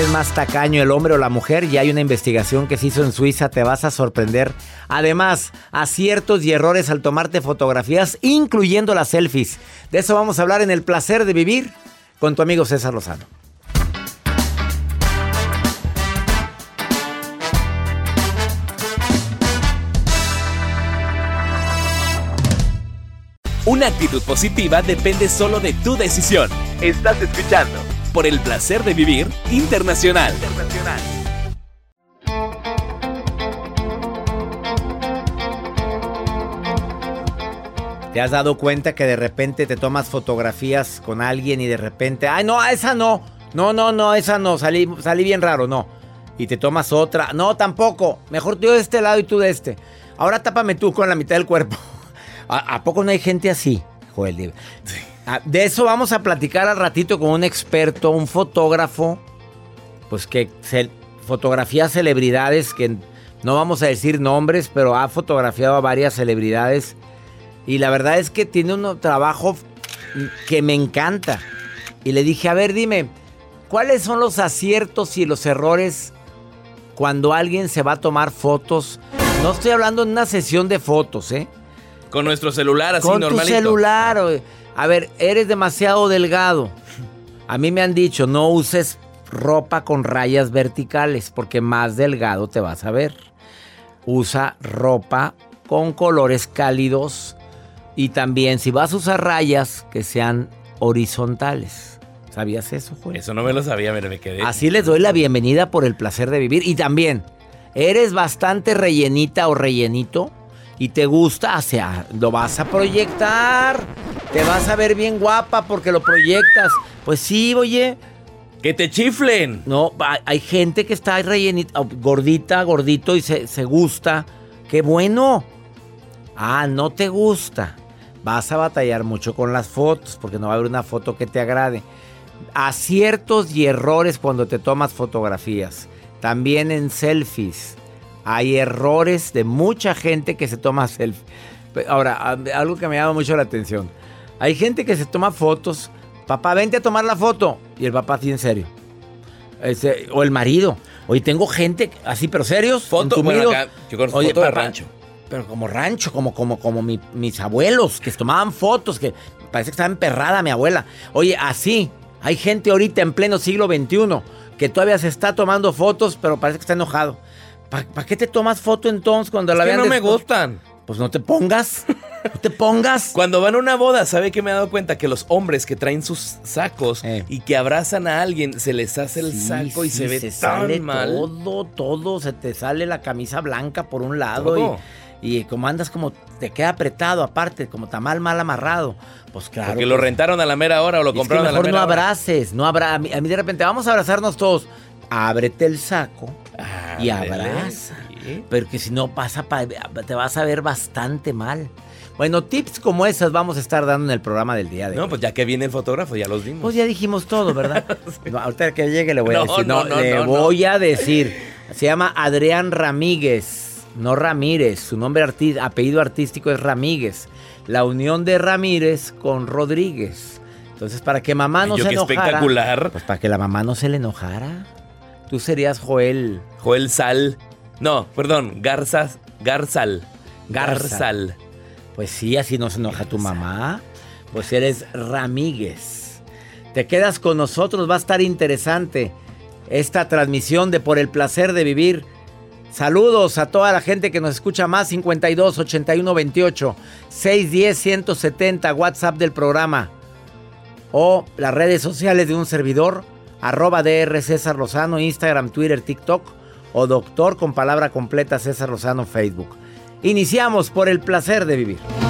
Es más tacaño, el hombre o la mujer? Ya hay una investigación que se hizo en Suiza, te vas a sorprender. Además, aciertos y errores al tomarte fotografías, incluyendo las selfies. De eso vamos a hablar en El placer de vivir con tu amigo César Lozano. Una actitud positiva depende solo de tu decisión. Estás escuchando por el placer de vivir internacional. ¿Te has dado cuenta que de repente te tomas fotografías con alguien y de repente, ay, no, esa no, no, no, no, esa no, salí, salí bien raro, no. Y te tomas otra, no, tampoco, mejor yo de este lado y tú de este. Ahora tápame tú con la mitad del cuerpo. ¿A, a poco no hay gente así? Joder, Ah, De eso vamos a platicar al ratito con un experto, un fotógrafo, pues que se, fotografía celebridades, que no vamos a decir nombres, pero ha fotografiado a varias celebridades. Y la verdad es que tiene un trabajo que me encanta. Y le dije, a ver, dime, ¿cuáles son los aciertos y los errores cuando alguien se va a tomar fotos? No estoy hablando en una sesión de fotos, ¿eh? Con nuestro celular así Con normalito. tu celular. o- A ver, eres demasiado delgado. A mí me han dicho, no uses ropa con rayas verticales porque más delgado te vas a ver. Usa ropa con colores cálidos y también si vas a usar rayas que sean horizontales. ¿Sabías eso, Juan? Eso no me lo sabía, mira, me quedé. Así les doy la bienvenida por el placer de vivir. Y también, eres bastante rellenita o rellenito y te gusta, o sea, lo vas a proyectar. Te vas a ver bien guapa porque lo proyectas. Pues sí, oye. Que te chiflen. No, hay- gente que está rellenita, gordita, gordito y se, se gusta. ¡Qué bueno! Ah, no te gusta. Vas a batallar mucho con las fotos porque no va a haber una foto que te agrade. Aciertos y errores cuando te tomas fotografías. También en selfies. Hay errores de mucha gente que se toma selfies. Ahora, algo que me llama mucho la atención. Hay gente que se toma fotos. Papá, vente a tomar la foto. Y el papá así en serio. Ese- o el marido. Oye, tengo gente así, pero serios. Foto, bueno, acá, yo conozco Oye, foto de papá, rancho. Pero como rancho, como, como, como mi- mis abuelos que tomaban fotos, que parece que estaba emperrada mi abuela. Oye, así, hay gente ahorita en pleno siglo XXI que todavía se está tomando fotos, pero parece que está enojado. ¿Para qué te tomas foto entonces cuando la Es que vean no me gustan. Pues no te pongas. No te pongas. Cuando van a una boda, ¿sabe que me he dado cuenta? Que los hombres que traen sus sacos Eh. y que abrazan a alguien, se les hace el Sí, saco y sí, se ve se tan sale mal. todo, todo, se te sale la camisa blanca por un lado Todo. y, y como andas como te queda apretado aparte, como tamal mal amarrado. Pues claro. Porque que- lo rentaron a la mera hora o lo es que compraron a la mejor mera no hora. abraces, no abra, a mí, a mí de repente vamos a abrazarnos todos. Ábrete el saco y Ándele, abraza. Sí. Porque si no pasa pa- te vas a ver bastante mal. Bueno, tips como esas vamos a estar dando en el programa del día de No, hoy. pues ya que viene el fotógrafo, ya los dimos. Pues ya dijimos todo, ¿verdad? No, ahorita que llegue le voy a No, decir. No, no, no, le no, no. voy a decir. Se llama Adrián Ramírez, no Ramírez. Su nombre arti- apellido artístico es Ramírez. La unión de Ramírez con Rodríguez. Entonces, para que mamá no yo se qué enojara. espectacular. Pues para que la mamá no se le enojara. Tú serías Joel Joel Sal. No, perdón, Garzas, Garzal. Garza. Garzal. Pues sí, así no se enoja tu mamá. Pues eres Ramírez. Te quedas con nosotros, va a estar interesante esta transmisión de Por el placer de vivir. Saludos a toda la gente que nos escucha más 52 81 28 610 170 WhatsApp del programa o las redes sociales de un servidor arroba DR César Lozano Instagram, Twitter, TikTok o doctor con palabra completa César Lozano Facebook. Iniciamos por el placer de vivir.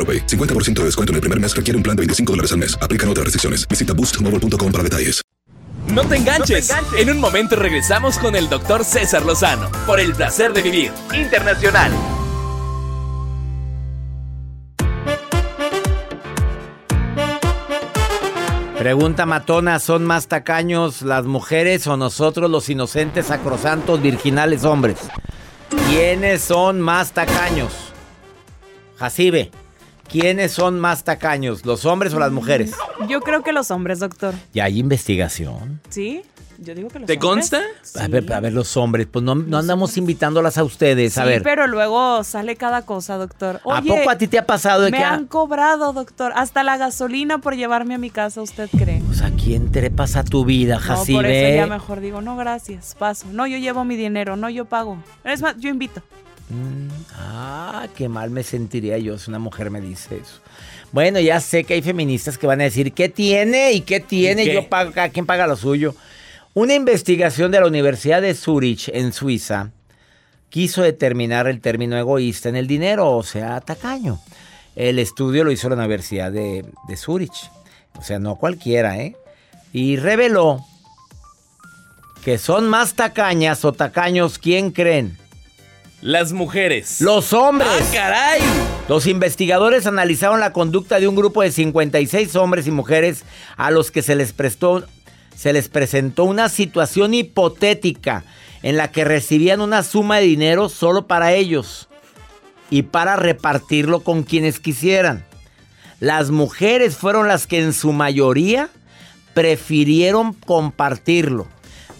AroPay. 50% de descuento en el primer mes requiere un plan de 25 dólares al mes. Aplican otras restricciones. Visita boostmobile.com para detalles. No te enganches. En un momento regresamos con el doctor César Lozano por el placer de vivir internacional. Pregunta matona, ¿son más tacaños las mujeres o nosotros los inocentes, sacrosantos, virginales hombres? ¿Quiénes son más tacaños? Jacibe, ¿quiénes son más tacaños, los hombres o las mujeres? Yo creo que los hombres, doctor. Ya hay investigación. ¿Sí? Yo digo que los ¿Te hombres. consta? A ver, a ver, los hombres, pues no, no andamos invitándolas a ustedes. A Sí, ver, pero luego sale cada cosa, doctor. ¿a poco a ti te ha pasado de me que... han cobrado, doctor. Hasta la gasolina por llevarme a mi casa, ¿usted cree? Pues a quién te le pasa tu vida, No, por eso Jacibe? ya mejor digo, no, gracias, paso. No, yo llevo mi dinero, no, yo pago. Es más, yo invito. Ah, qué mal me sentiría yo si una mujer me dice eso. Bueno, ya sé que hay feministas que van a decir, ¿qué tiene? ¿Y qué tiene? ¿Y qué? Yo pago, cada quien paga lo suyo. Una investigación de la Universidad de Zurich, en Suiza, quiso determinar el término egoísta en el dinero, o sea, tacaño. El estudio lo hizo la Universidad de, de Zurich. O sea, no cualquiera, ¿eh? Y reveló que son más tacañas o tacaños, ¿quién creen? Las mujeres. Los hombres. ¡Ah, caray! Los investigadores analizaron la conducta de un grupo de 56 hombres y mujeres a los que se les prestó se les presentó una situación hipotética en la que recibían una suma de dinero solo para ellos y para repartirlo con quienes quisieran. Las mujeres fueron las que en su mayoría prefirieron compartirlo.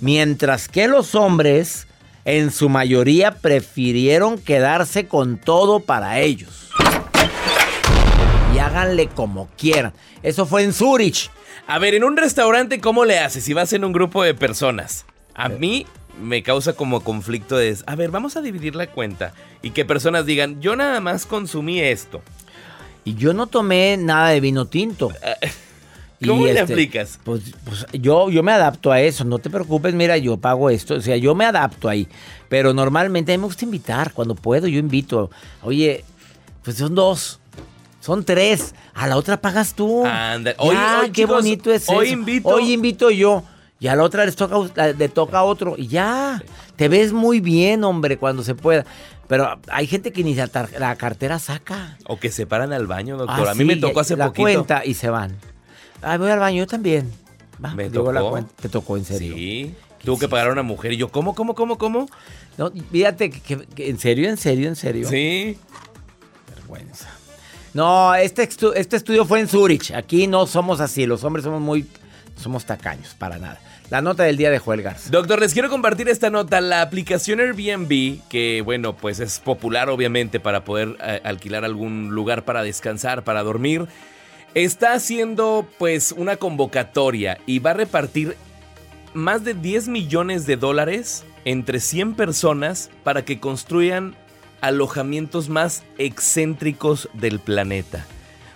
Mientras que los hombres, en su mayoría, prefirieron quedarse con todo para ellos. Y háganle como quieran. Eso fue en Zurich. A ver, en un restaurante, ¿cómo le haces si vas en un grupo de personas? A mí me causa como conflicto de, a ver, vamos a dividir la cuenta y que personas digan, yo nada más consumí esto. Y yo no tomé nada de vino tinto. ¿Cómo le este, aplicas? Pues, pues, yo, yo me adapto a eso, no te preocupes, mira, yo pago esto, o sea, yo me adapto ahí. Pero normalmente a mí me gusta invitar, cuando puedo yo invito. Oye, pues son dos, son tres, a la otra pagas tú. Anda, Ya, hoy- hoy, qué chicos, bonito es hoy eso. invito- Hoy invito yo. Y a la otra les toca, le toca a otro. Y ya, te ves muy bien, hombre, cuando se pueda. Pero hay gente que ni la, cartera saca. O que se paran al baño, doctor. Ah, a mí me tocó hace la poquito. cuenta y se van. Ay, voy al baño, yo también. Va, Me llegó la tocó. cuenta. Te tocó, en serio. Sí. Tuvo que pagar a una mujer y yo, ¿cómo, cómo, cómo, cómo? No, fíjate, que, que- que en serio, en serio, en serio. Sí. Vergüenza. No, este, estu- este estudio fue en Zurich. Aquí no somos así. Los hombres somos muy. Somos tacaños, para nada. La nota del día de Joel Garza. Doctor, les quiero compartir esta nota. La aplicación Airbnb, que bueno, pues es popular obviamente para poder eh, alquilar algún lugar para descansar, para dormir, está haciendo pues una convocatoria y va a repartir más de 10 millones de dólares entre 100 personas para que construyan alojamientos más excéntricos del planeta.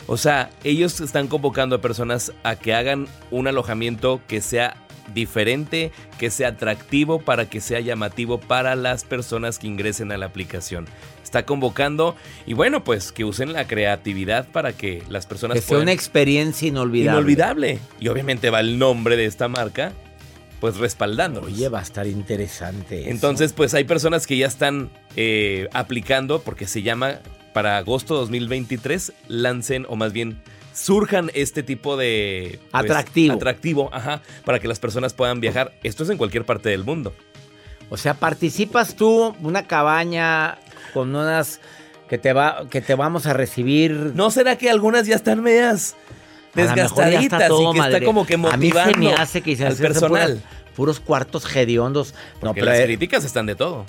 O sea, ellos están convocando a personas a que hagan un alojamiento que sea diferente, que sea atractivo para que sea llamativo para las personas que ingresen a la aplicación. Está convocando y bueno, pues que usen la creatividad para que las personas Que sea una experiencia inolvidable. inolvidable. Y obviamente va el nombre de esta marca, pues respaldándolos. Oye, va a estar interesante. eso. Entonces, pues hay personas que ya están eh, aplicando porque se llama para agosto 2023 lancen o más bien surjan este tipo de pues, Atractivo. atractivo, ajá, para que las personas puedan viajar. Esto es en cualquier parte del mundo. O sea, participas tú una cabaña con unas que te va que te vamos a recibir. ¿No será que algunas ya están medias está desgastaditas todo y que está como que A mí motivando se me hace que se al personal? puras- puros cuartos hediondos. No, pero, las eh, críticas están de todo.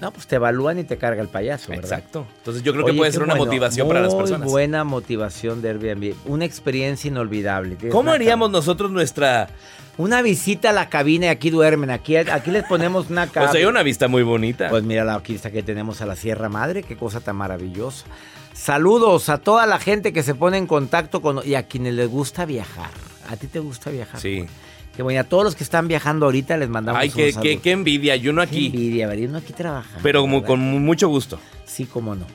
No, pues te evalúan y te carga el payaso, ¿verdad? Exacto. Entonces yo creo que puede ser una bueno. motivación para las Muy personas. buena motivación de Airbnb. Una experiencia inolvidable. ¿Cómo haríamos nosotros nuestra... Una visita a la cabina y aquí duermen. Aquí, aquí les ponemos una O cabina. sea, hay una vista muy bonita. Pues mira la vista que tenemos a la Sierra Madre, qué cosa tan maravillosa. Saludos a toda la gente que se pone en contacto con y a quienes les gusta viajar. ¿A ti te gusta viajar? sí. Qué bueno, y a todos los que están viajando ahorita les mandamos Ay, qué, qué, qué envidia. Yo no Qué aquí. envidia, ver, uno aquí trabaja. Pero como ¿verdad? con mucho gusto. Sí, cómo no.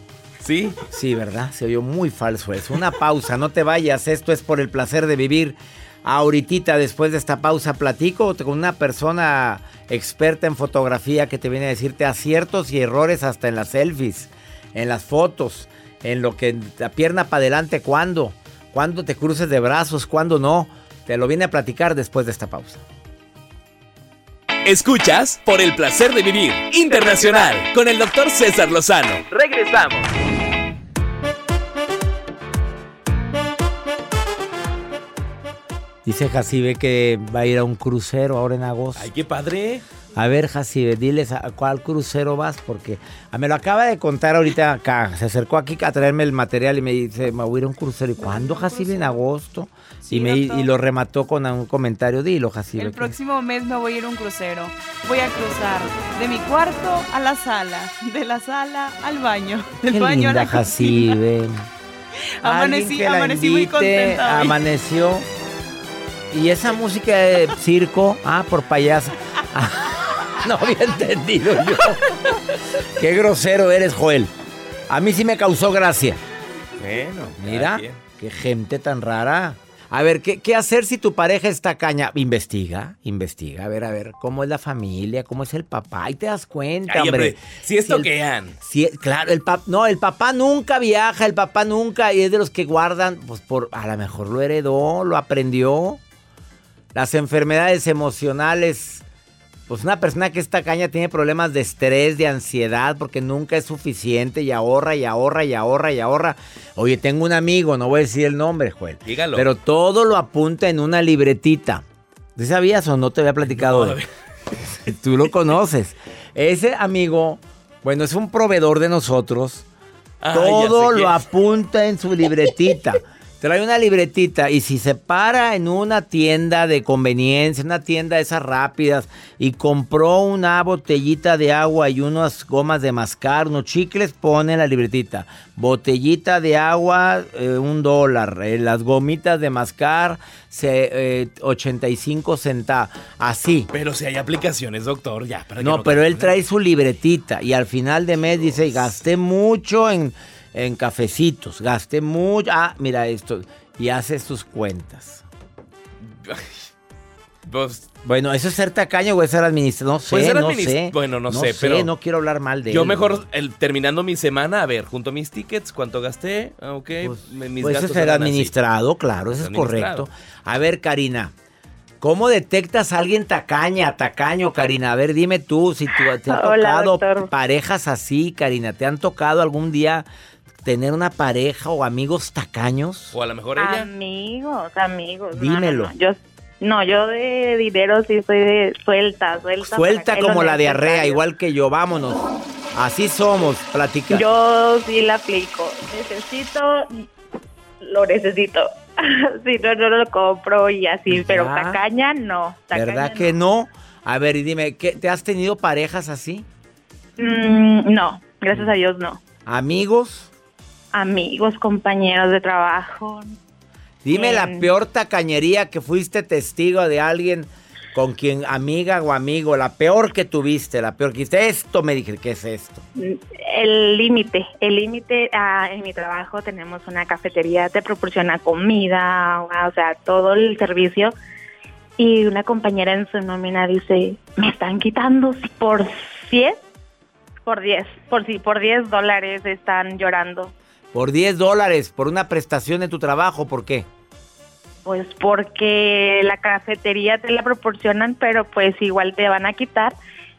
¿Sí? Sí, ¿verdad? Se oyó muy falso eso. Una pausa, no te vayas. Esto es por el placer de vivir. Ahorita, después de esta pausa, platico con una persona experta en fotografía que te viene a decirte aciertos y errores hasta en las selfies, en las fotos, en lo que la pierna para adelante, cuándo, cuándo te cruces de brazos, cuándo no. Te lo viene a platicar después de esta pausa. Escuchas por el placer de vivir internacional con el doctor César Lozano. Regresamos. Dice Jacibe que va a ir a un crucero ahora en agosto. Ay, qué padre. A ver, Jacibe, diles a cuál crucero vas, porque ah, me lo acaba de contar ahorita acá. Se acercó aquí a traerme el material y me dice, me voy a ir a un crucero. ¿Y cuándo, Jacibe? En agosto. Sí, y, me, y lo remató con un comentario. Dilo, Jacibe. El próximo mes me voy a ir a un crucero. Voy a cruzar de mi cuarto a la sala, de la sala al baño, del Qué baño linda, a la. Jacibe. Amanecí, amanecí muy contenta. Amaneció. Y esa música de circo, ah, por payaso. no había entendido yo. Qué grosero eres, Joel. A mí sí me causó gracia. Bueno, Mira, qué gente tan rara. A ver, ¿qué, qué hacer si tu pareja está caña? Investiga, investiga. A ver, a ver, ¿cómo es la familia? ¿Cómo es el papá? Y te das cuenta, Ay, hombre. hombre, si esto que han. Sí, claro, el papá, no, el papá nunca viaja, el papá nunca, y es de los que guardan, pues por, a lo mejor lo heredó, lo aprendió. Las enfermedades emocionales, pues una persona que está caña tiene problemas de estrés, de ansiedad, porque nunca es suficiente y ahorra y ahorra y ahorra y ahorra. Oye, tengo un amigo, no voy a decir el nombre, Joel. Dígalo. Pero todo lo apunta en una libretita. ¿Sí sabías o no te había platicado? No, Tú lo conoces. Ese amigo, bueno, es un proveedor de nosotros. Ah, Todo lo apunta en su libretita. Trae una libretita y si se para en una tienda de conveniencia, una tienda de esas rápidas, y compró una botellita de agua y unas gomas de mascar, unos chicles, pone en la libretita. Botellita de agua, eh, un dólar. Eh, las gomitas de mascar, se, eh, 85 centavos. Así. Pero si hay aplicaciones, doctor, ya. para que No, pero él trae su libretita y al final de mes dice, gasté mucho en, en cafecitos, gasté mucho, ah, mira esto, y hace sus cuentas. Pues, Bueno, ¿eso es ser tacaño o es ser administrador? No sé, Puede ser no administ- sé. bueno, no sé, pero- no quiero hablar mal de yo él. mejor, el- terminando mi semana, a ver, junto a mis tickets, ¿cuánto gasté? Ah, Ok, Pues, mis pues eso es ser así. administrado, claro, eso es correcto. A ver, Karina, ¿cómo detectas a alguien tacaña, tacaño, Karina? A ver, dime tú, si tú, te ha Hola, tocado doctor. parejas así, Karina, ¿te han tocado algún día tener una pareja o amigos tacaños? O a lo mejor ella. Amigos, amigos. no, Dímelo. No, no, Yo, no, yo de dinero sí soy de suelta, suelta. Suelta como la diarrea, igual que yo, vámonos. Así somos, platica. Yo sí la aplico. Necesito, lo necesito. si no, no lo compro y así, pero tacaña no. tacaña ¿Verdad que no? A ver, y dime, ¿qué, ¿te has tenido parejas así? Mm, no, gracias a Dios no. ¿Amigos? Amigos, compañeros de trabajo. Dime la peor tacañería que fuiste testigo de alguien con quien, amiga o amigo, la peor que tuviste, la peor que dijiste, esto me dije, ¿qué es esto? El límite, el límite ah, en mi trabajo tenemos una cafetería, te proporciona comida, o sea, todo el servicio. Y una compañera en su nómina dice, me están quitando por 100, por 10, por si por 10 dólares están llorando. Por 10 dólares, por una prestación de tu trabajo, ¿por qué? Pues porque la cafetería te la proporcionan, pero pues igual te van a quitar.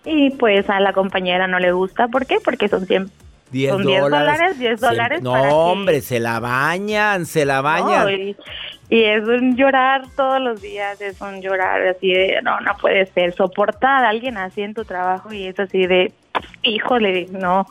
Y pues a la compañera no le gusta. ¿Por qué? Porque son 100 10 Son 10 dólares, 10 Siempre- dólares No, para que- hombre, se la bañan, se la bañan. No, y, y es un llorar todos los días, es un llorar así de, no, no puede ser, soportar a alguien así en tu trabajo y es así de, híjole, no,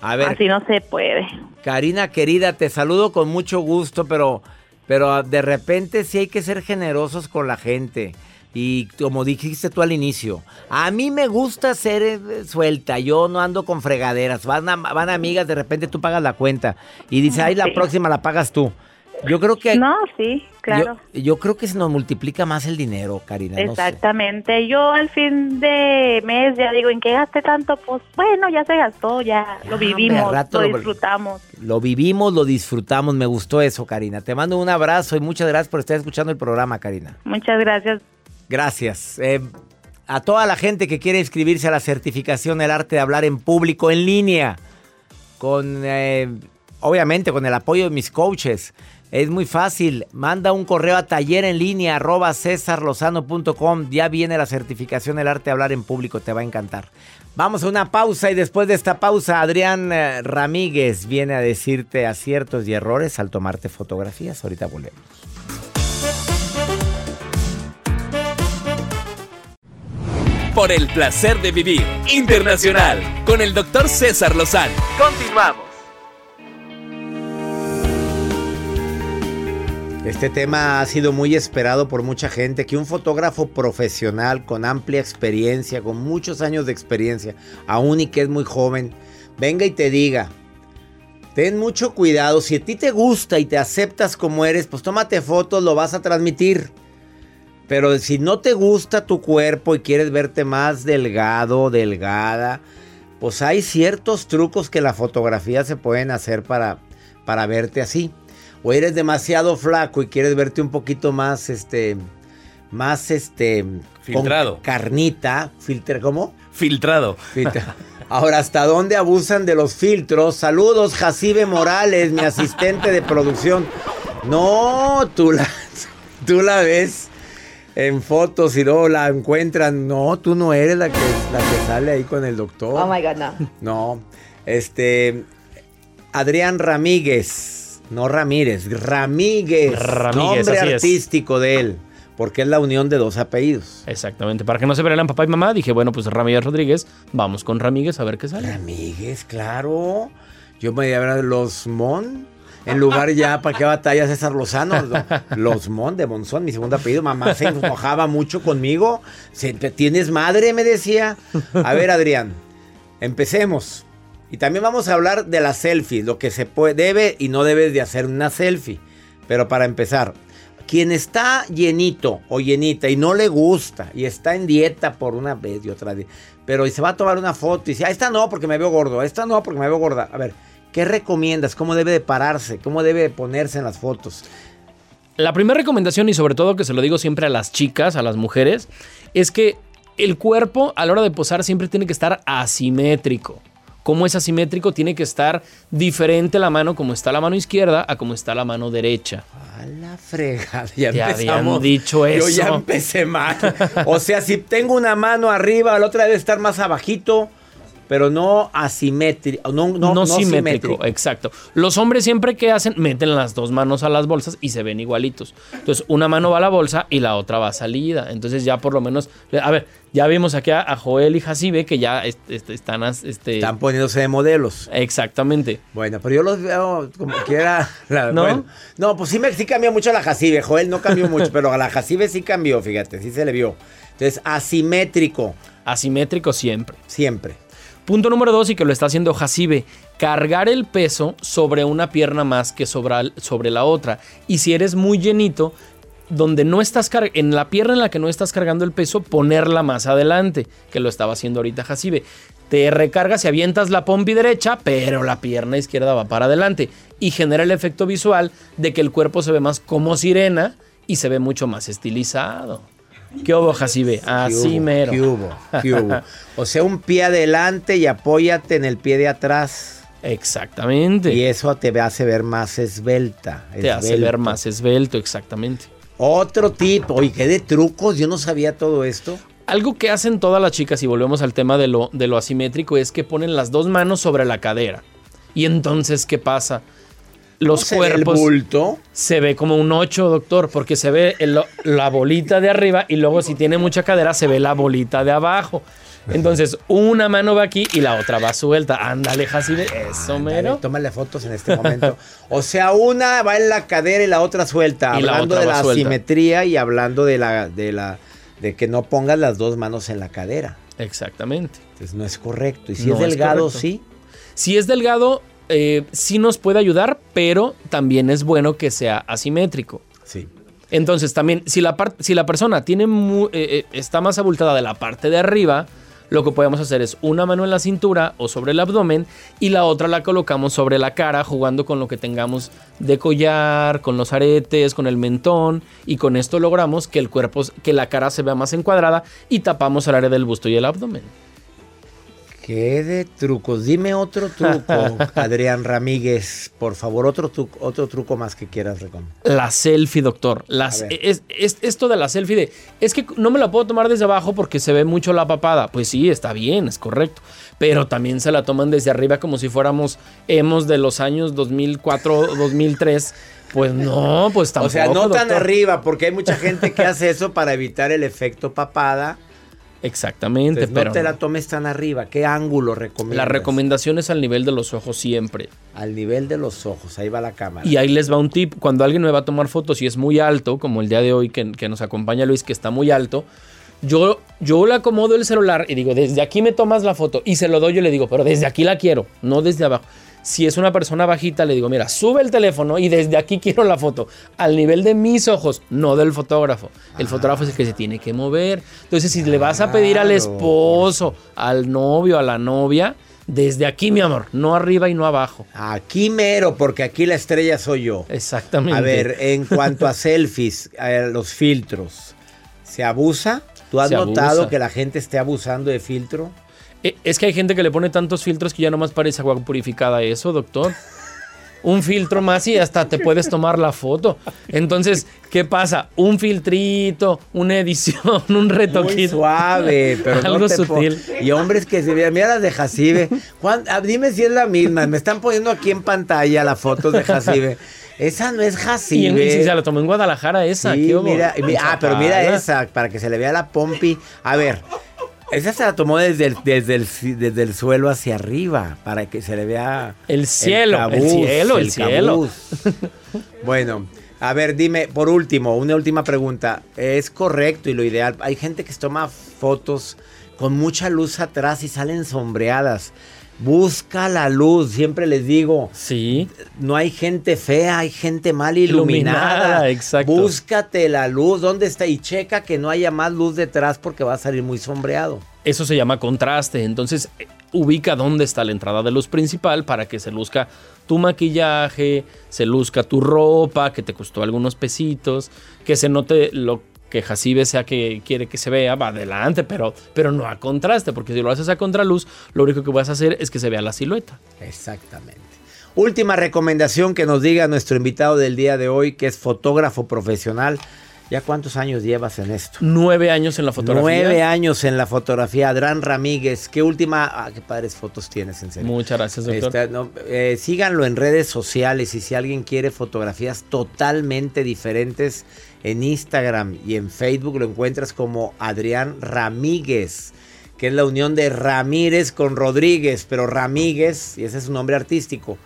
A ver, así no se puede. Karina querida, te saludo con mucho gusto, pero, pero de repente sí hay que ser generosos con la gente. Y como dijiste tú al inicio, a mí me gusta ser eh, suelta, yo no ando con fregaderas. Van, a- van amigas, de repente tú pagas la cuenta y dice, ay, la Sí. próxima la pagas tú. Yo creo que... No, sí, claro. Yo, yo creo que se nos multiplica más el dinero, Karina. no sé. Exactamente. Yo al fin de mes ya digo, ¿en qué gasté tanto? Pues bueno, ya se gastó, ya Ya, lo vivimos, al rato lo lo- disfrutamos. Lo vivimos, lo disfrutamos, me gustó eso, Karina. Te mando un abrazo y muchas gracias por estar escuchando el programa, Karina. Muchas gracias. Gracias. Eh, a toda la gente que quiere inscribirse a la certificación El Arte de Hablar en Público en línea, con, eh, obviamente, con el apoyo de mis coaches. Es muy fácil. Manda un correo a taller en línea arroba cesarlozano.com. Ya viene la certificación El Arte de Hablar en Público. Te va a encantar. Vamos a una pausa y después de esta pausa, Adrián eh, Ramírez viene a decirte aciertos y errores al tomarte fotografías. Ahorita volvemos. Por el placer de vivir internacional con el doctor César Lozano. Continuamos. Este tema ha sido muy esperado por mucha gente, que un fotógrafo profesional con amplia experiencia, con muchos años de experiencia, aún y que es muy joven, venga y te diga, ten mucho cuidado, si a ti te gusta y te aceptas como eres, pues tómate fotos, lo vas a transmitir. Pero si no te gusta tu cuerpo y quieres verte más delgado, delgada, pues hay ciertos trucos que la fotografía se pueden hacer para, para verte así. O eres demasiado flaco y quieres verte un poquito más, este, más, este, con Filtrado. carnita, filtr, ¿cómo? Filtrado. Filtra- Ahora, ¿hasta dónde abusan de los filtros? Saludos, Jacibe Morales, mi asistente de producción. No, tú la, tú la ves en fotos y luego la encuentran. No, tú no eres la que, la que sale ahí con el doctor. Oh my God, no. No, este. Adrián Ramírez. No Ramírez, Ramírez. Ramírez, nombre así es. artístico de él. porque es la unión de dos apellidos. Exactamente. Para que no se pelearan papá y mamá, dije, bueno, pues Ramírez Rodríguez, vamos con Ramírez a ver qué sale. Ramírez, claro. Yo me iba a ver los Mon. En lugar ya, ¿para qué batalla César Lozano? Los Mon de Monzón, mi segundo apellido. Mamá se enojaba mucho conmigo. ¿Tienes madre? Me decía. A ver, Adrián, empecemos. Y también vamos a hablar de la selfie, lo que se puede, debe y no debe de hacer una selfie. Pero para empezar, quien está llenito o llenita y no le gusta y está en dieta por una vez y otra vez, pero y se va a tomar una foto y dice, "Ah, esta no porque me veo gordo, esta no porque me veo gorda. A ver, ¿qué recomiendas? ¿Cómo debe de pararse? ¿Cómo debe de ponerse en las fotos? La primera recomendación, y sobre todo que se lo digo siempre a las chicas, a las mujeres, es que el cuerpo a la hora de posar siempre tiene que estar asimétrico. Como es asimétrico, tiene que estar diferente la mano, como está la mano izquierda, a como está la mano derecha. A la fregada, ya Te habían dicho Yo ya eso. empecé mal. O sea, si tengo una mano arriba, la otra debe estar más abajito, pero no asimétrico, no, no, No, no simétrico, simétrico. exacto. Los hombres siempre que hacen, meten las dos manos a las bolsas y se ven igualitos. Entonces, una mano va a la bolsa y la otra va a salida. Entonces, ya por lo menos, a ver, ya vimos aquí a, a Joel y Jacibe que ya est- est- están, este, Están poniéndose de modelos. exactamente. Bueno, pero yo los veo como que era. la- ¿No? bueno, no, pues sí, me, sí cambió mucho la Jacibe. Joel no cambió mucho, pero la Jacibe sí cambió, fíjate, sí se le vio. Entonces, asimétrico, Asimétrico siempre. siempre. Punto número dos, y que lo está haciendo Jacibe, cargar el peso sobre una pierna más que sobre, la otra. Y si eres muy llenito, donde no estás en la pierna en la que no estás cargando el peso, ponerla más adelante, que lo estaba haciendo ahorita Jacibe. Te recargas y avientas la pompi derecha, pero la pierna izquierda va para adelante. Y genera el efecto visual de que el cuerpo se ve más como sirena y se ve mucho más estilizado. ¿Qué hubo, Jacibe? ¿Qué Así hubo? mero. ¿Qué hubo? ¿Qué hubo? O sea, un pie adelante y apóyate en el pie de atrás. Exactamente. Y eso te hace ver más esbelta. Te hace ver más esbelto, exactamente. Otro tip. Oye, ¿qué de trucos? Yo no sabía todo esto. Algo que hacen todas las chicas, y volvemos al tema de lo, de lo asimétrico, es que ponen las dos manos sobre la cadera. Y entonces, ¿qué pasa? Los ¿No se ve el cuerpos bulto. se ve como un 8, doctor, porque se ve el- la bolita de arriba y luego si tiene mucha cadera se ve la bolita de abajo. Entonces, una mano va aquí y la otra va suelta. Ándale, Jacibe, eso Ándale, mero. Tómale fotos en este momento. O sea, una va en la cadera y la otra suelta. Y la hablando otra de la suelta. asimetría y hablando de la, de la, de que no pongas las dos manos en la cadera. Exactamente. Entonces no es correcto. Y si No es delgado, sí. Si es delgado, eh, sí nos puede ayudar, pero también es bueno que sea asimétrico. Sí. Entonces, también, si la, si la persona tiene mu- eh, eh, está más abultada de la parte de arriba, lo que podemos hacer es una mano en la cintura o sobre el abdomen y la otra la colocamos sobre la cara, jugando con lo que tengamos de collar, con los aretes, con el mentón, y con esto logramos que el cuerpo, que la cara se vea más encuadrada y tapamos el área del busto y el abdomen. ¿Qué de trucos? Dime otro truco, Adrián Ramírez. Por favor, otro, tru- otro truco más que quieras recomendar. La selfie, doctor. Las, es, es- esto de la selfie de, es que no me la puedo tomar desde abajo porque se ve mucho la papada. Pues sí, está bien, es correcto. Pero también se la toman desde arriba como si fuéramos hemos de los años 2004, 2003. Pues no, pues tampoco. o sea, no tan doctor. arriba, porque hay mucha gente que hace eso para evitar el efecto papada. Exactamente, Entonces, pero no te la tomes tan arriba. ¿Qué ángulo recomiendas? la recomendación es al nivel de los ojos siempre. Al nivel de los ojos. Ahí va la cámara. Y ahí les va un tip. Cuando alguien me va a tomar fotos y es muy alto, como el día de hoy que, que nos acompaña Luis, que está muy alto, yo, yo le acomodo el celular y digo, desde aquí me tomas la foto. Y se lo doy, yo le digo, pero desde aquí la quiero, no desde abajo. Si es una persona bajita, le digo, mira, sube el teléfono y desde aquí quiero la foto. Al nivel de mis ojos, no del fotógrafo. El fotógrafo es el que se tiene que mover. Entonces, si le vas a pedir al esposo, al novio, a la novia, desde aquí, mi amor, no arriba y no abajo. Aquí mero, porque aquí la estrella soy yo. Exactamente. A ver, en cuanto a selfies, a los filtros, ¿se abusa? ¿Tú has Se notado abusa. que la gente esté abusando de filtro? Eh, Es que hay gente que le pone tantos filtros que ya nomás parece agua purificada eso, doctor. Un filtro más y hasta te puedes tomar la foto. Entonces, ¿qué pasa? Un filtrito, una edición, un Muy retoquito. suave, pero no Algo te pon- sutil. Y hombres que se vean, mira las de Jacibe. Juan, ah, dime si es la misma. Me están poniendo aquí en pantalla las fotos de Jacibe. Esa no es Y, Jacibe. y si se la tomó en Guadalajara esa. Ah, pero mira esa, para que se le vea la pompi. A ver, esa se la tomó desde el, desde el, ci- desde el suelo hacia arriba, para que se le vea... El cielo, el cielo, el cielo. bueno, a ver, dime, por último, una última pregunta. ¿Es correcto y lo ideal? Hay gente que toma fotos con mucha luz atrás y salen sombreadas. Busca la luz, siempre les digo. Sí. No hay gente fea, hay gente mal iluminada. Iluminada, exacto. Búscate la luz, ¿dónde está? Y checa que no haya más luz detrás porque va a salir muy sombreado. Eso se llama contraste. Entonces, eh, ubica dónde está la entrada de luz principal para que se luzca tu maquillaje, se luzca tu ropa, que te costó algunos pesitos, que se note lo que Jacibe sea que quiere que se vea, va adelante, pero, pero no a contraste, porque si lo haces a contraluz, lo único que vas a hacer es que se vea la silueta. Exactamente. Última recomendación que nos diga nuestro invitado del día de hoy, que es fotógrafo profesional. ¿Ya cuántos años llevas en esto? Nueve años en la fotografía. Nueve años en la fotografía. Adrián Ramírez, ¿qué última? Ah, qué padres fotos tienes, en serio. Muchas gracias, doctor. No, eh, síganlo en redes sociales y si alguien quiere fotografías totalmente diferentes en Instagram y en Facebook lo encuentras como Adrián Ramírez, que es la unión de Ramírez con Rodríguez, pero Ramírez, y ese es su nombre artístico.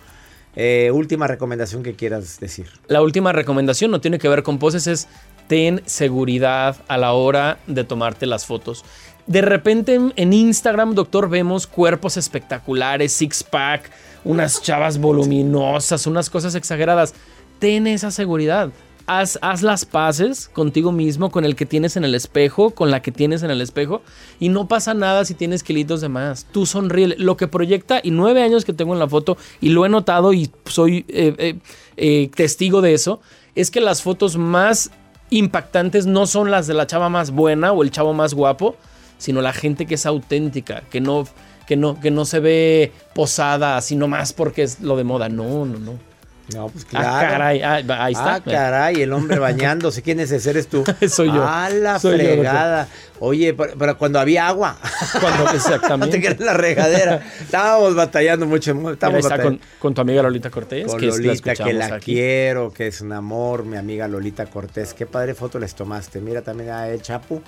Eh, última recomendación que quieras decir. La última recomendación no tiene que ver con poses, es ten seguridad a la hora de tomarte las fotos. De repente en, Instagram, doctor, vemos cuerpos espectaculares, six-pack, unas chavas voluminosas, unas cosas exageradas. Ten esa seguridad. Haz, las paces contigo mismo, con el que tienes en el espejo, con la que tienes en el espejo, y no pasa nada si tienes kilitos de más. Tú sonríe. Lo que proyecta, y nueve años que tengo en la foto, y lo he notado y soy eh, eh, eh, testigo de eso, es que las fotos más impactantes no son las de la chava más buena o el chavo más guapo, sino la gente que es auténtica, que no, que no, que no se ve posada, sino más porque es lo de moda. No, no, no. No, pues Ah, caray, ah, ahí está. Ah, caray, el hombre bañándose. ¿Quién es ese? ¿Eres tú? Soy yo. Ah, la Soy yo, fregada. Oye, pero, pero cuando había agua. Cuando exactamente. creas la regadera. Estábamos batallando mucho. Estábamos está batallando. con, con tu amiga Lolita Cortés, Con que es- la Lolita, que la aquí. quiero, que es un amor, mi amiga Lolita Cortés. Qué padre foto les tomaste. Mira también a el Chapu.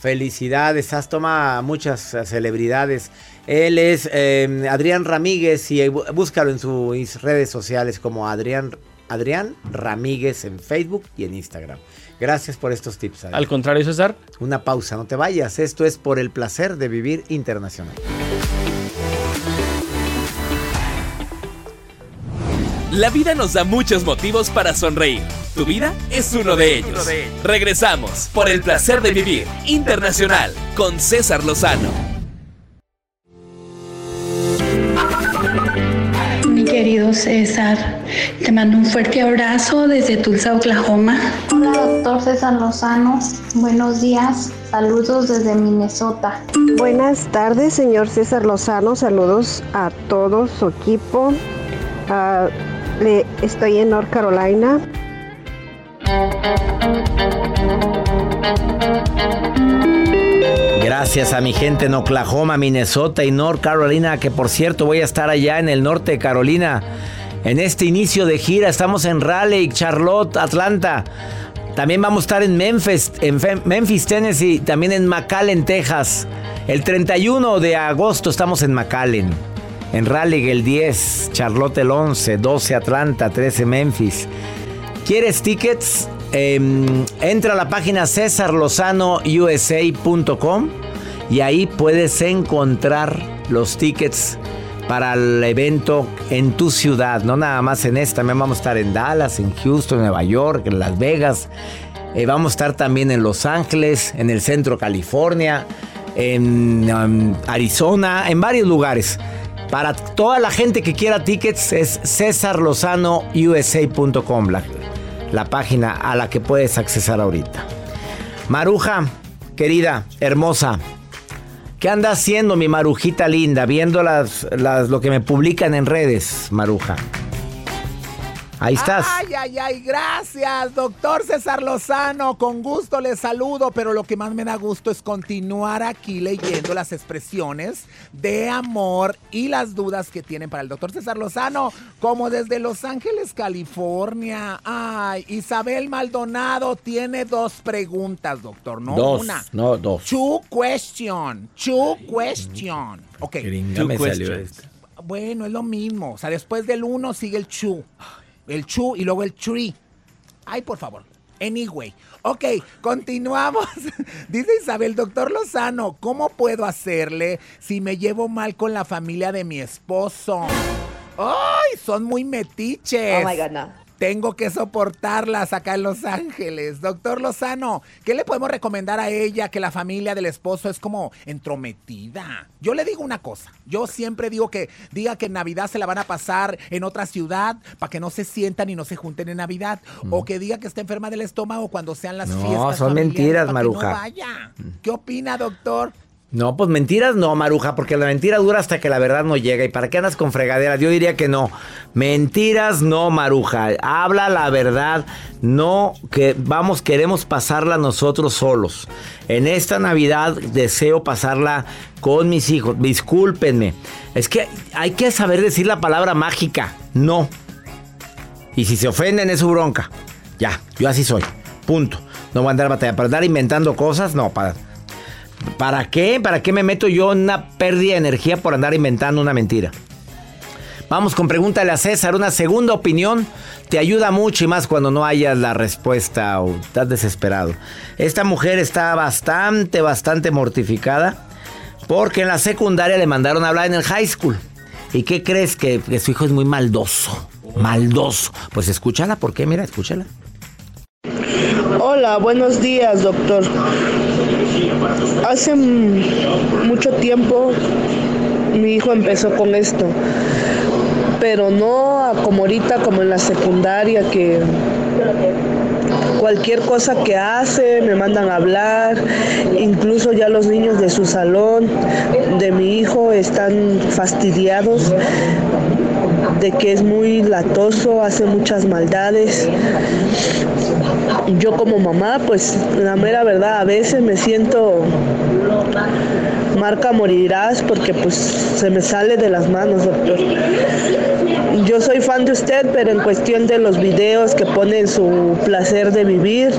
Felicidades, has tomado muchas eh, celebridades. Él es eh, Adrián Ramírez y eh, bú- búscalo en sus redes sociales como Adrián, Adrián Ramírez en Facebook y en Instagram. Gracias por estos tips. Adrián. Al contrario, César. Una pausa, no te vayas. Esto es por el placer de vivir internacional. La vida nos da muchos motivos para sonreír. Tu vida es uno de ellos. Regresamos por el placer de vivir internacional con César Lozano. Querido César, te mando un fuerte abrazo desde Tulsa, Oklahoma. Hola, doctor César Lozano. Buenos días. Saludos desde Minnesota. Buenas tardes, señor César Lozano. Saludos a todo su equipo. Ah, le- estoy en North Carolina. Gracias a mi gente en Oklahoma, Minnesota y North Carolina, que por cierto voy a estar allá en el norte de Carolina. En este inicio de gira estamos en Raleigh, Charlotte, Atlanta. También vamos a estar en Memphis, en Memphis, Tennessee, también en McAllen, Texas. El 31 de agosto estamos en McAllen. En Raleigh el 10, Charlotte el 11, 12 Atlanta, 13 Memphis. ¿Quieres tickets? Em, entra a la página cesarlozanousa.com y ahí puedes encontrar los tickets para el evento en tu ciudad, no nada más en esta, también vamos a estar en Dallas, en Houston, Nueva York, en Las Vegas, Eh, vamos a estar también en Los Ángeles, en el centro de California, en um, Arizona, en varios lugares. Para toda la gente que quiera tickets es cesarlozanousa.com, la, página a la que puedes accesar ahorita. Maruja, querida, hermosa, ¿qué anda haciendo mi marujita linda? Viendo las, las- lo que me publican en redes, Maruja. Ahí estás. Ay, ay, ay, gracias, doctor César Lozano. Con gusto les saludo, pero lo que más me da gusto es continuar aquí leyendo las expresiones de amor y las dudas que tienen para el doctor César Lozano, como desde Los Ángeles, California. Ay, Isabel Maldonado tiene dos preguntas, doctor, no dos, una. No, dos. Two question, two question. Ok. Gringa me salió esta. Bueno, es lo mismo. O sea, después del uno sigue el chu. El chu y luego el tree. Ay, por favor. Anyway. Ok, continuamos. Dice Isabel, doctor Lozano, ¿cómo puedo hacerle si me llevo mal con la familia de mi esposo? ¡Ay! Son muy metiches. Oh my God, no. Tengo que soportarlas acá en Los Ángeles. Doctor Lozano, ¿qué le podemos recomendar a ella que la familia del esposo es como entrometida? Yo le digo una cosa. Yo siempre digo que diga que en Navidad se la van a pasar en otra ciudad para que no se sientan y no se junten en Navidad. O que diga que está enferma del estómago cuando sean las No, fiestas. son familiares mentiras, que Maruja. No vaya. ¿Qué opina, doctor? No, pues mentiras no, Maruja, porque la mentira dura hasta que la verdad no llega. ¿Y para qué andas con fregaderas? Yo diría que no. Mentiras no, Maruja. Habla la verdad. No, que vamos, queremos pasarla nosotros solos. En esta Navidad deseo pasarla con mis hijos. Discúlpenme. Es que hay que saber decir la palabra mágica. No. Y si se ofenden es su bronca. Ya, yo así soy. Punto. No voy a andar batalla. Para andar inventando cosas, no, para... ¿Para qué? ¿Para qué me meto yo en una pérdida de energía por andar inventando una mentira? Vamos con pregúntale a César. Una segunda opinión te ayuda mucho y más cuando no hayas la respuesta o estás desesperado. Esta mujer está bastante, bastante mortificada porque en la secundaria le mandaron a hablar en el high school. ¿Y qué crees? Que, su hijo es muy maldoso. Maldoso. Pues escúchala, ¿por qué? Mira, escúchala. Hola, buenos días, doctor. Hace mucho tiempo mi hijo empezó con esto, pero no como ahorita, como en la secundaria, que cualquier cosa que hace me mandan a hablar, incluso ya los niños de su salón, de mi hijo, están fastidiados de que es muy latoso, hace muchas maldades. Yo como mamá, pues la mera verdad, a veces me siento marca morirás porque pues se me sale de las manos, doctor. Yo soy fan de usted, pero en cuestión de los videos que pone en su placer de vivir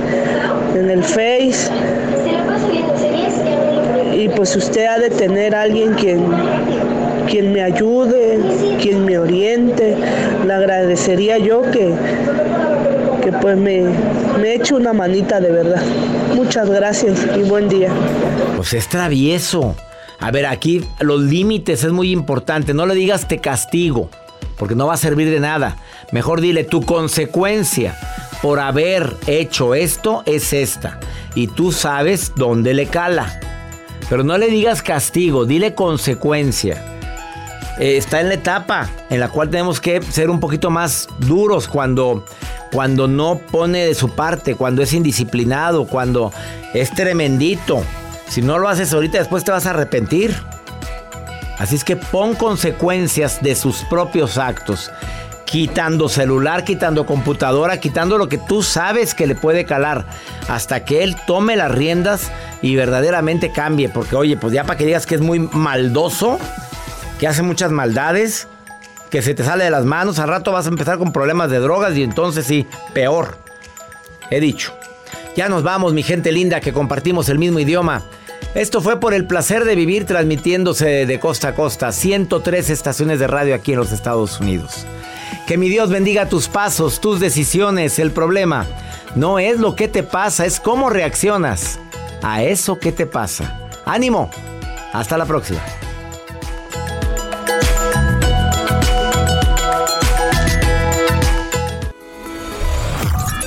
en el Face. Y pues usted ha de tener a alguien quien quien me ayude, quien me oriente. Le agradecería yo que pues me, me eche una manita de verdad. Muchas gracias y buen día. Pues es travieso. A ver, aquí los límites es muy importante. No le digas te castigo, porque no va a servir de nada. Mejor dile tu consecuencia por haber hecho esto es esta. Y tú sabes dónde le cala. Pero no le digas castigo, dile consecuencia. Eh, está en la etapa en la cual tenemos que ser un poquito más duros cuando, cuando no pone de su parte, cuando es indisciplinado, cuando es tremendito. Si no lo haces ahorita, después te vas a arrepentir. Así es que pon consecuencias de sus propios actos. Quitando celular, quitando computadora, quitando lo que tú sabes que le puede calar. Hasta que él tome las riendas y verdaderamente cambie. Porque oye, pues ya para que digas que es muy maldoso, que hace muchas maldades, que se te sale de las manos, al rato vas a empezar con problemas de drogas y entonces sí, peor. He dicho. Ya nos vamos, mi gente linda, que compartimos el mismo idioma. Esto fue por el placer de vivir transmitiéndose de costa a costa, 103 estaciones de radio aquí en los Estados Unidos. Que mi Dios bendiga tus pasos, tus decisiones. El problema no es lo que te pasa, es cómo reaccionas a eso que te pasa. Ánimo. Hasta la próxima.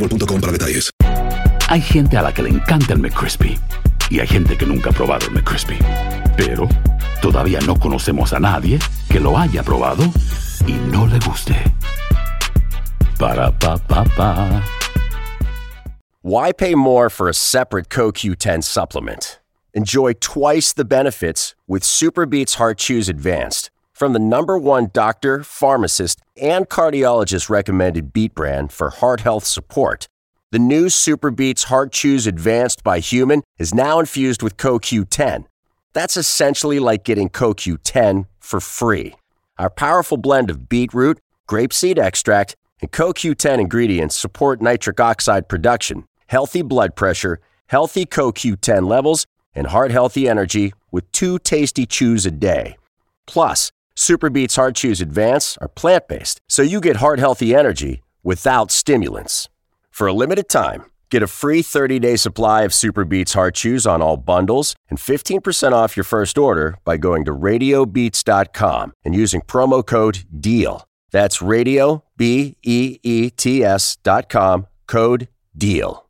boostmobile.com para detalles. Hay gente a la que le encanta el McCrispy y hay gente que nunca ha probado el McCrispy. Pero todavía no conocemos a nadie que lo haya probado y no le guste. Para pa pa pa. Why pay more for a separate CoQ10 supplement? Enjoy twice the benefits with Superbeats Heart Chews Advanced from the number one doctor, pharmacist, and cardiologist recommended beat brand for heart health support. The new Superbeats Heart Chews Advanced by Human is now infused with CoQ10. That's essentially like getting CoQ10 for free. Our powerful blend of beetroot, grapeseed extract, and CoQ10 ingredients support nitric oxide production, healthy blood pressure, healthy CoQ10 levels, and heart healthy energy with two tasty chews a day. Plus, Superbeats Heart Chews Advance are plant based, so you get heart healthy energy without stimulants. For a limited time, get a free 30 day supply of Superbeats Heart Chews on all bundles and 15% off your first order by going to radiobeats.com and using promo code DEAL. That's radio, B E E T S.com, code DEAL.